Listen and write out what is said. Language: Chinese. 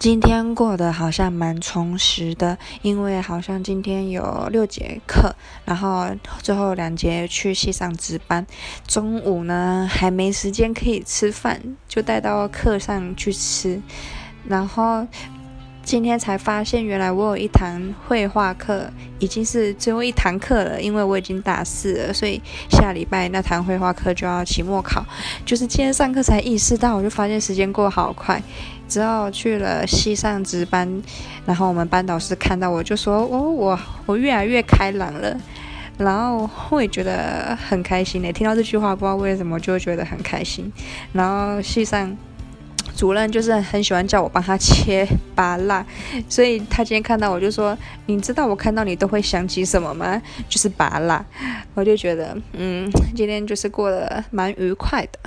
今天过得好像蛮充实的，因为好像今天有六节课，然后最后两节去系上值班，中午呢还没时间可以吃饭，就带到课上去吃，然后。今天才发现，原来我有一堂绘画课，已经是最后一堂课了。因为我已经大四了，所以下礼拜那堂绘画课就要期末考。就是今天上课才意识到，我就发现时间过好快。之后去了系上值班，然后我们班导师看到我就说：“哦，我我越来越开朗了。”然后我也觉得很开心，听到这句话，不知道为什么就会觉得很开心。然后系上。主任就是很喜欢叫我帮他切芭辣，所以他今天看到我就说：“你知道我看到你都会想起什么吗？就是芭辣。”我就觉得，嗯，今天就是过得蛮愉快的。